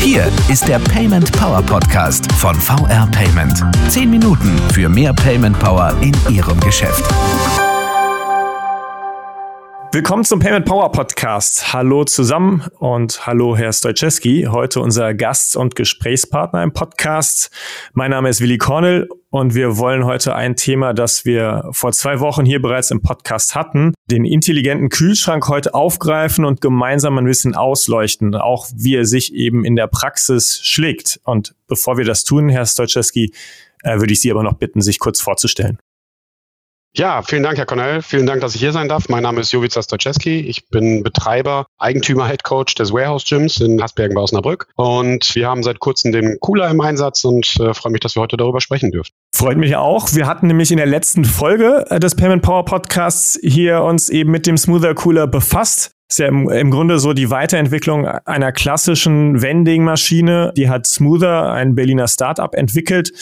Hier ist der Payment Power Podcast von VR Payment. Zehn Minuten für mehr Payment Power in Ihrem Geschäft. Willkommen zum Payment Power Podcast. Hallo zusammen und hallo Herr Stojczewski. Heute unser Gast und Gesprächspartner im Podcast. Mein Name ist Willi Cornell und wir wollen heute ein Thema, das wir vor zwei Wochen hier bereits im Podcast hatten, den intelligenten Kühlschrank heute aufgreifen und gemeinsam ein bisschen ausleuchten, auch wie er sich eben in der Praxis schlägt. Und bevor wir das tun, Herr Stojczewski, äh, würde ich Sie aber noch bitten, sich kurz vorzustellen. Ja, vielen Dank, Herr Cornell. Vielen Dank, dass ich hier sein darf. Mein Name ist Jovica Stoczewski. Ich bin Betreiber, Eigentümer, Head Coach des Warehouse Gyms in Hasbergen bei Osnabrück. Und wir haben seit kurzem den Cooler im Einsatz und äh, freue mich, dass wir heute darüber sprechen dürfen. Freut mich auch. Wir hatten nämlich in der letzten Folge äh, des Payment Power Podcasts hier uns eben mit dem Smoother Cooler befasst. Ist ja im, im Grunde so die Weiterentwicklung einer klassischen Vending-Maschine. Die hat Smoother, ein Berliner Startup, entwickelt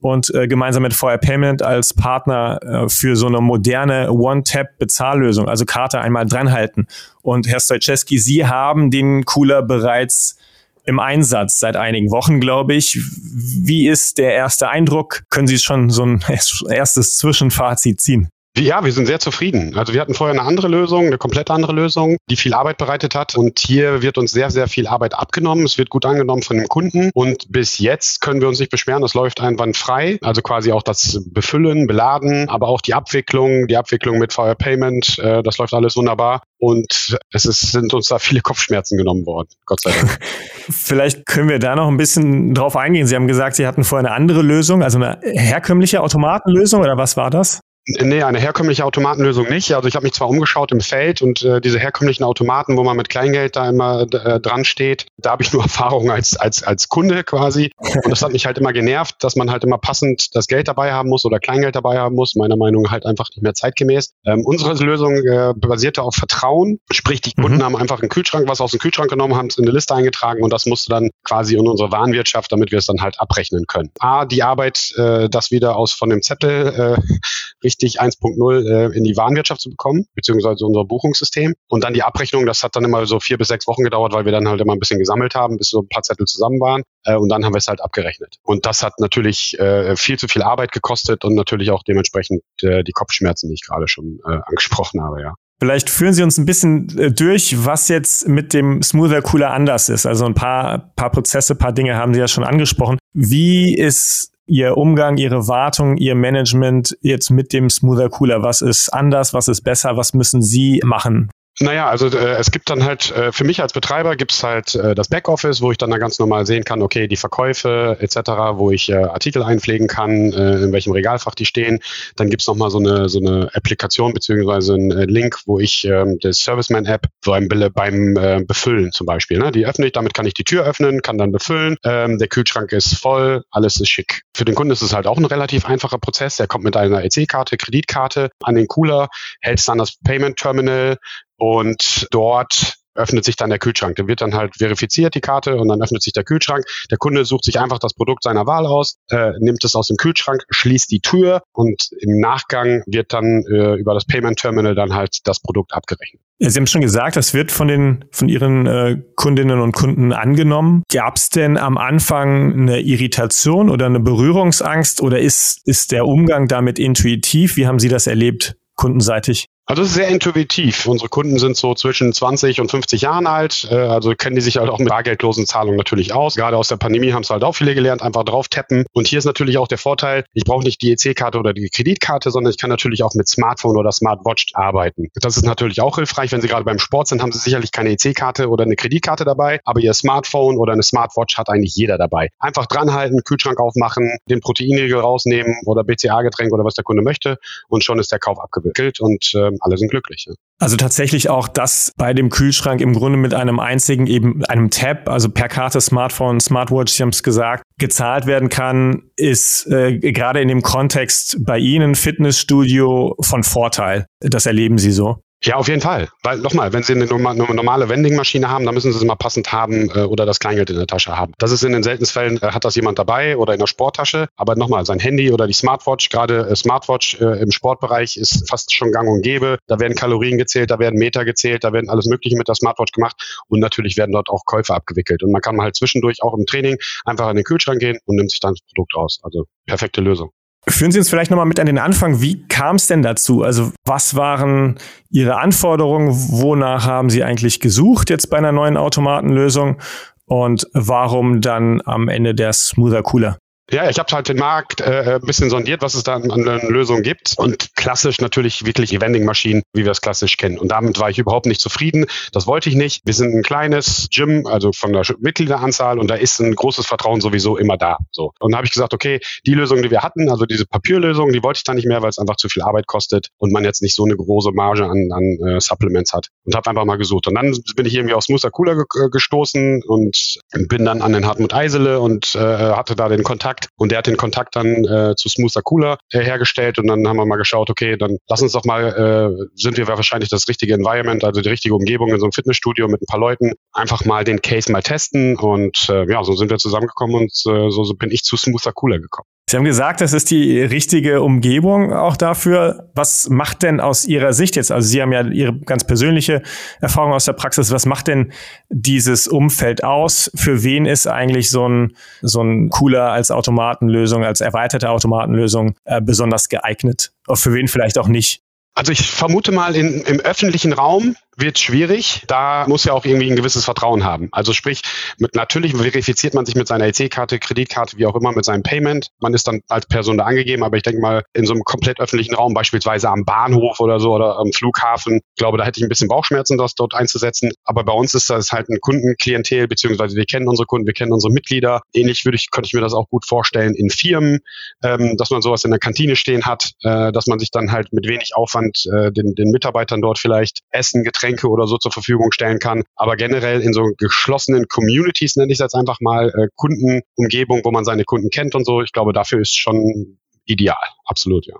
und äh, gemeinsam mit VR Payment als Partner äh, für so eine moderne One-Tap-Bezahllösung, also Karte einmal dranhalten. Und Herr Stojczewski, Sie haben den Cooler bereits im Einsatz seit einigen Wochen, glaube ich. Wie ist der erste Eindruck? Können Sie schon so ein erstes Zwischenfazit ziehen? Ja, wir sind sehr zufrieden. Also wir hatten vorher eine andere Lösung, eine komplett andere Lösung, die viel Arbeit bereitet hat. Und hier wird uns sehr, sehr viel Arbeit abgenommen. Es wird gut angenommen von dem Kunden. Und bis jetzt können wir uns nicht beschweren. Das läuft einwandfrei. Also quasi auch das Befüllen, Beladen, aber auch die Abwicklung, die Abwicklung mit Fire Payment. Äh, das läuft alles wunderbar. Und es ist, sind uns da viele Kopfschmerzen genommen worden. Gott sei Dank. Vielleicht können wir da noch ein bisschen drauf eingehen. Sie haben gesagt, Sie hatten vorher eine andere Lösung, also eine herkömmliche Automatenlösung oder was war das? Nee, eine herkömmliche Automatenlösung nicht. Also ich habe mich zwar umgeschaut im Feld und äh, diese herkömmlichen Automaten, wo man mit Kleingeld da immer äh, dran steht, da habe ich nur Erfahrung als, als, als Kunde quasi. Und das hat mich halt immer genervt, dass man halt immer passend das Geld dabei haben muss oder Kleingeld dabei haben muss. Meiner Meinung nach halt einfach nicht mehr zeitgemäß. Ähm, unsere Lösung äh, basierte auf Vertrauen. Sprich, die Kunden mhm. haben einfach einen Kühlschrank, was aus dem Kühlschrank genommen, haben es in eine Liste eingetragen und das musste dann quasi in unsere Warenwirtschaft, damit wir es dann halt abrechnen können. A, die Arbeit, äh, das wieder aus von dem Zettel äh, richtig 1.0 äh, in die Warenwirtschaft zu bekommen, beziehungsweise unser Buchungssystem. Und dann die Abrechnung, das hat dann immer so vier bis sechs Wochen gedauert, weil wir dann halt immer ein bisschen gesammelt haben, bis so ein paar Zettel zusammen waren. Äh, und dann haben wir es halt abgerechnet. Und das hat natürlich äh, viel zu viel Arbeit gekostet und natürlich auch dementsprechend äh, die Kopfschmerzen, die ich gerade schon äh, angesprochen habe, ja. Vielleicht führen Sie uns ein bisschen äh, durch, was jetzt mit dem Smoother Cooler anders ist. Also ein paar, paar Prozesse, paar Dinge haben Sie ja schon angesprochen. Wie ist Ihr Umgang, Ihre Wartung, Ihr Management jetzt mit dem Smoother Cooler? Was ist anders? Was ist besser? Was müssen Sie machen? Naja, also äh, es gibt dann halt, äh, für mich als Betreiber gibt es halt äh, das Backoffice, wo ich dann da ganz normal sehen kann, okay, die Verkäufe etc., wo ich äh, Artikel einpflegen kann, äh, in welchem Regalfach die stehen. Dann gibt's es nochmal so eine, so eine Applikation beziehungsweise einen äh, Link, wo ich ähm, das Serviceman-App beim, beim äh, Befüllen zum Beispiel, ne, die öffne ich, damit kann ich die Tür öffnen, kann dann befüllen, ähm, der Kühlschrank ist voll, alles ist schick. Für den Kunden ist es halt auch ein relativ einfacher Prozess. Der kommt mit einer EC-Karte, Kreditkarte an den Cooler, hält dann das Payment-Terminal, und dort öffnet sich dann der Kühlschrank. Der wird dann halt verifiziert, die Karte, und dann öffnet sich der Kühlschrank. Der Kunde sucht sich einfach das Produkt seiner Wahl aus, äh, nimmt es aus dem Kühlschrank, schließt die Tür und im Nachgang wird dann äh, über das Payment Terminal dann halt das Produkt abgerechnet. Sie haben schon gesagt, das wird von den von Ihren äh, Kundinnen und Kunden angenommen. Gab es denn am Anfang eine Irritation oder eine Berührungsangst oder ist ist der Umgang damit intuitiv? Wie haben Sie das erlebt, kundenseitig? Also es ist sehr intuitiv. Unsere Kunden sind so zwischen 20 und 50 Jahren alt, äh, also kennen die sich halt auch mit bargeldlosen Zahlungen natürlich aus. Gerade aus der Pandemie haben es halt auch viele gelernt, einfach drauf tappen. Und hier ist natürlich auch der Vorteil, ich brauche nicht die EC-Karte oder die Kreditkarte, sondern ich kann natürlich auch mit Smartphone oder Smartwatch arbeiten. Das ist natürlich auch hilfreich. Wenn Sie gerade beim Sport sind, haben Sie sicherlich keine EC-Karte oder eine Kreditkarte dabei, aber Ihr Smartphone oder eine Smartwatch hat eigentlich jeder dabei. Einfach dranhalten, Kühlschrank aufmachen, den Proteinriegel rausnehmen oder BCA-Getränk oder was der Kunde möchte und schon ist der Kauf abgewickelt und alle sind glücklich. Ja. Also tatsächlich auch das bei dem Kühlschrank im Grunde mit einem einzigen, eben einem Tab, also per Karte, Smartphone, Smartwatch, Sie haben es gesagt, gezahlt werden kann, ist äh, gerade in dem Kontext bei Ihnen Fitnessstudio von Vorteil. Das erleben Sie so. Ja, auf jeden Fall. Weil nochmal, wenn Sie eine, normale Vending-Maschine haben, dann müssen Sie es immer passend haben äh, oder das Kleingeld in der Tasche haben. Das ist in den seltensten Fällen, äh, hat das jemand dabei oder in der Sporttasche. Aber nochmal, sein Handy oder die Smartwatch, gerade äh, Smartwatch äh, im Sportbereich ist fast schon gang und gäbe. Da werden Kalorien gezählt, da werden Meter gezählt, da werden alles Mögliche mit der Smartwatch gemacht und natürlich werden dort auch Käufe abgewickelt. Und man kann halt zwischendurch auch im Training einfach in den Kühlschrank gehen und nimmt sich dann das Produkt raus. Also perfekte Lösung. Führen Sie uns vielleicht nochmal mit an den Anfang. Wie kam es denn dazu? Also was waren Ihre Anforderungen? Wonach haben Sie eigentlich gesucht jetzt bei einer neuen Automatenlösung? Und warum dann am Ende der Smoother Cooler? Ja, ich habe halt den Markt äh, ein bisschen sondiert, was es da an, an Lösungen gibt. Und klassisch natürlich wirklich Vending-Maschinen, wie wir es klassisch kennen. Und damit war ich überhaupt nicht zufrieden. Das wollte ich nicht. Wir sind ein kleines Gym, also von der Mitgliederanzahl und da ist ein großes Vertrauen sowieso immer da. So. Und da habe ich gesagt, okay, die Lösung, die wir hatten, also diese Papierlösung, die wollte ich da nicht mehr, weil es einfach zu viel Arbeit kostet und man jetzt nicht so eine große Marge an, an äh, Supplements hat. Und habe einfach mal gesucht. Und dann bin ich irgendwie aus Smoother Cooler ge äh, gestoßen und bin dann an den Hartmut Eisele und äh, hatte da den Kontakt Kontakt. Und der hat den Kontakt dann äh, zu Smoother Cooler äh, hergestellt. Und dann haben wir mal geschaut, okay, dann lass uns doch mal, äh, sind wir wahrscheinlich das richtige Environment, also die richtige Umgebung in so einem Fitnessstudio mit ein paar Leuten, einfach mal den Case mal testen. Und äh, ja, so sind wir zusammengekommen und äh, so, so bin ich zu Smoother Cooler gekommen. Sie haben gesagt, das ist die richtige Umgebung auch dafür. Was macht denn aus Ihrer Sicht jetzt, also Sie haben ja Ihre ganz persönliche Erfahrung aus der Praxis, was macht denn dieses Umfeld aus? Für wen ist eigentlich so ein, so ein cooler als Automatenlösung, als erweiterte Automatenlösung äh, besonders geeignet? Für wen vielleicht auch nicht? Also ich vermute mal, in, im öffentlichen Raum wird schwierig. Da muss ja auch irgendwie ein gewisses Vertrauen haben. Also sprich, mit, natürlich verifiziert man sich mit seiner EC-Karte, Kreditkarte, wie auch immer, mit seinem Payment. Man ist dann als Person da angegeben, aber ich denke mal, in so einem komplett öffentlichen Raum, beispielsweise am Bahnhof oder so oder am Flughafen, glaube, da hätte ich ein bisschen Bauchschmerzen, das dort einzusetzen. Aber bei uns ist das halt ein Kundenklientel, beziehungsweise wir kennen unsere Kunden, wir kennen unsere Mitglieder. Ähnlich würde ich, könnte ich mir das auch gut vorstellen in Firmen, ähm, dass man sowas in der Kantine stehen hat, äh, dass man sich dann halt mit wenig Aufwand äh, den, den Mitarbeitern dort vielleicht Essen, Getränke, Getränke oder so zur Verfügung stellen kann. Aber generell in so geschlossenen Communities, nenne ich es jetzt einfach mal, äh, Kundenumgebung, wo man seine Kunden kennt und so, ich glaube, dafür ist schon ideal. Absolut, ja.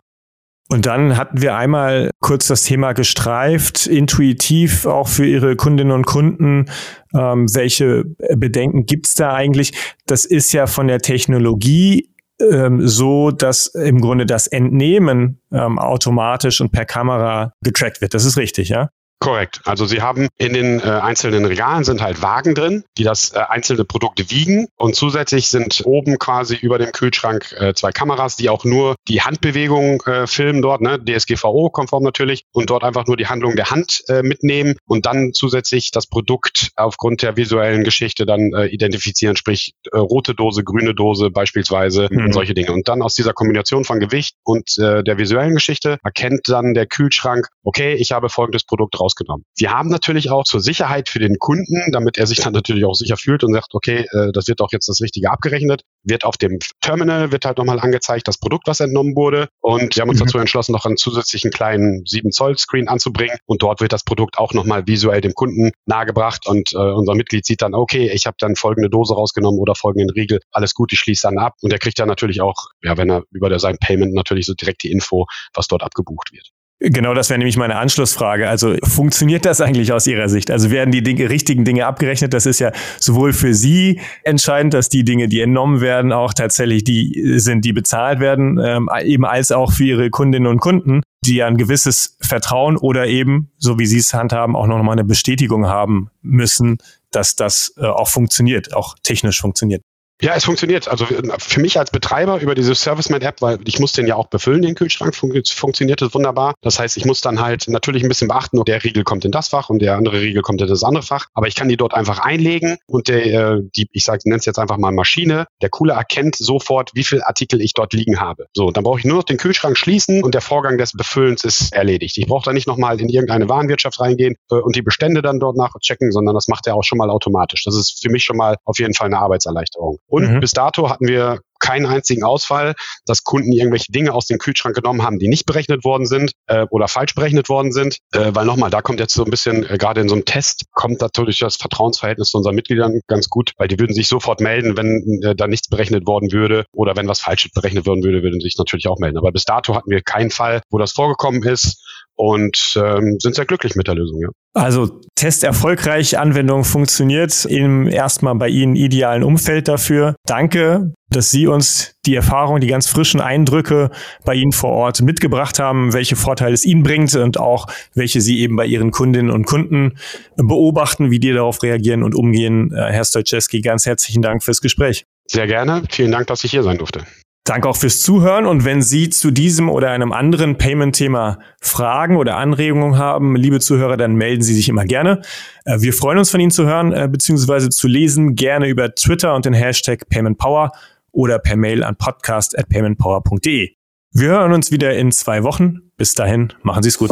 Und dann hatten wir einmal kurz das Thema gestreift, intuitiv auch für Ihre Kundinnen und Kunden. Ähm, welche Bedenken gibt's da eigentlich? Das ist ja von der Technologie ähm, so, dass im Grunde das Entnehmen ähm, automatisch und per Kamera getrackt wird. Das ist richtig, ja? Korrekt. Also Sie haben in den äh, einzelnen Regalen sind halt Wagen drin, die das äh, einzelne Produkt wiegen und zusätzlich sind oben quasi über dem Kühlschrank äh, zwei Kameras, die auch nur die Handbewegung äh, filmen dort, ne, DSGVO-konform natürlich und dort einfach nur die Handlung der Hand äh, mitnehmen und dann zusätzlich das Produkt aufgrund der visuellen Geschichte dann äh, identifizieren, sprich äh, rote Dose, grüne Dose beispielsweise mhm. und solche Dinge. Und dann aus dieser Kombination von Gewicht und äh, der visuellen Geschichte erkennt dann der Kühlschrank, okay, ich habe folgendes Produkt drauf rausgenommen. Wir haben natürlich auch zur Sicherheit für den Kunden, damit er sich dann natürlich auch sicher fühlt und sagt, okay, äh, das wird doch jetzt das Richtige abgerechnet, wird auf dem Terminal, wird halt nochmal angezeigt, das Produkt, was entnommen wurde. Und wir haben uns mhm. dazu entschlossen, noch einen zusätzlichen kleinen 7 Zoll Screen anzubringen. Und dort wird das Produkt auch nochmal visuell dem Kunden nahegebracht. Und äh, unser Mitglied sieht dann, okay, ich habe dann folgende Dose rausgenommen oder folgenden Riegel. Alles gut, ich schließe dann ab. Und er kriegt dann natürlich auch, ja, wenn er über sein Payment natürlich so direkt die Info, was dort abgebucht wird. Genau, das wäre nämlich meine Anschlussfrage. Also funktioniert das eigentlich aus Ihrer Sicht? Also werden die Dinge, richtigen Dinge abgerechnet? Das ist ja sowohl für Sie entscheidend, dass die Dinge, die entnommen werden, auch tatsächlich die sind, die bezahlt werden, ähm, eben als auch für Ihre Kundinnen und Kunden, die ja ein gewisses Vertrauen oder eben, so wie Sie es handhaben, auch noch mal eine Bestätigung haben müssen, dass das äh, auch funktioniert, auch technisch funktioniert. Ja, es funktioniert. Also für mich als Betreiber über diese ServiceMan-App, weil ich muss den ja auch befüllen, den Kühlschrank, fun funktioniert es wunderbar. Das heißt, ich muss dann halt natürlich ein bisschen beachten, der Riegel kommt in das Fach und der andere Riegel kommt in das andere Fach. Aber ich kann die dort einfach einlegen und der, äh, die, ich sage, nenne es jetzt einfach mal Maschine, der Cooler erkennt sofort, wie viel Artikel ich dort liegen habe. So, dann brauche ich nur noch den Kühlschrank schließen und der Vorgang des Befüllens ist erledigt. Ich brauche da nicht nochmal in irgendeine Warenwirtschaft reingehen äh, und die Bestände dann dort nachchecken, sondern das macht er auch schon mal automatisch. Das ist für mich schon mal auf jeden Fall eine Arbeitserleichterung. Und mhm. bis dato hatten wir keinen einzigen Ausfall, dass Kunden irgendwelche Dinge aus dem Kühlschrank genommen haben, die nicht berechnet worden sind äh, oder falsch berechnet worden sind. Äh, weil nochmal, da kommt jetzt so ein bisschen, äh, gerade in so einem Test, kommt natürlich das Vertrauensverhältnis zu unseren Mitgliedern ganz gut, weil die würden sich sofort melden, wenn äh, da nichts berechnet worden würde oder wenn was falsch berechnet worden würde, würden sich natürlich auch melden. Aber bis dato hatten wir keinen Fall, wo das vorgekommen ist. und ähm, sind sehr glücklich mit der Lösung. Ja. Also Test erfolgreich, Anwendung funktioniert im erstmal bei Ihnen idealen Umfeld dafür. Danke, dass Sie uns die Erfahrung, die ganz frischen Eindrücke bei Ihnen vor Ort mitgebracht haben, welche Vorteile es Ihnen bringt und auch welche Sie eben bei Ihren Kundinnen und Kunden beobachten, wie die darauf reagieren und umgehen. Äh, Herr Stolczewski, ganz herzlichen Dank fürs Gespräch. Sehr gerne. Vielen Dank, dass ich hier sein durfte. Danke auch fürs Zuhören und wenn Sie zu diesem oder einem anderen Payment-Thema Fragen oder Anregungen haben, liebe Zuhörer, dann melden Sie sich immer gerne. Äh, wir freuen uns von Ihnen zu hören äh, bzw. zu lesen, gerne über Twitter und den Hashtag PaymentPower oder per Mail an podcast@paymentpower.de. Wir hören uns wieder in zwei Wochen. Bis dahin, machen Sie es gut.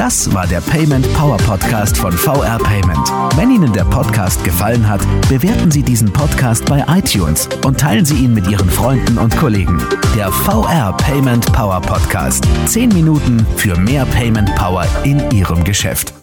Das war der Payment Power Podcast von VR Payment. Wenn Ihnen der Podcast gefallen hat, bewerten Sie diesen Podcast bei iTunes und teilen Sie ihn mit Ihren Freunden und Kollegen. Der VR Payment Power Podcast. Zehn Minuten für mehr Payment Power in Ihrem Geschäft.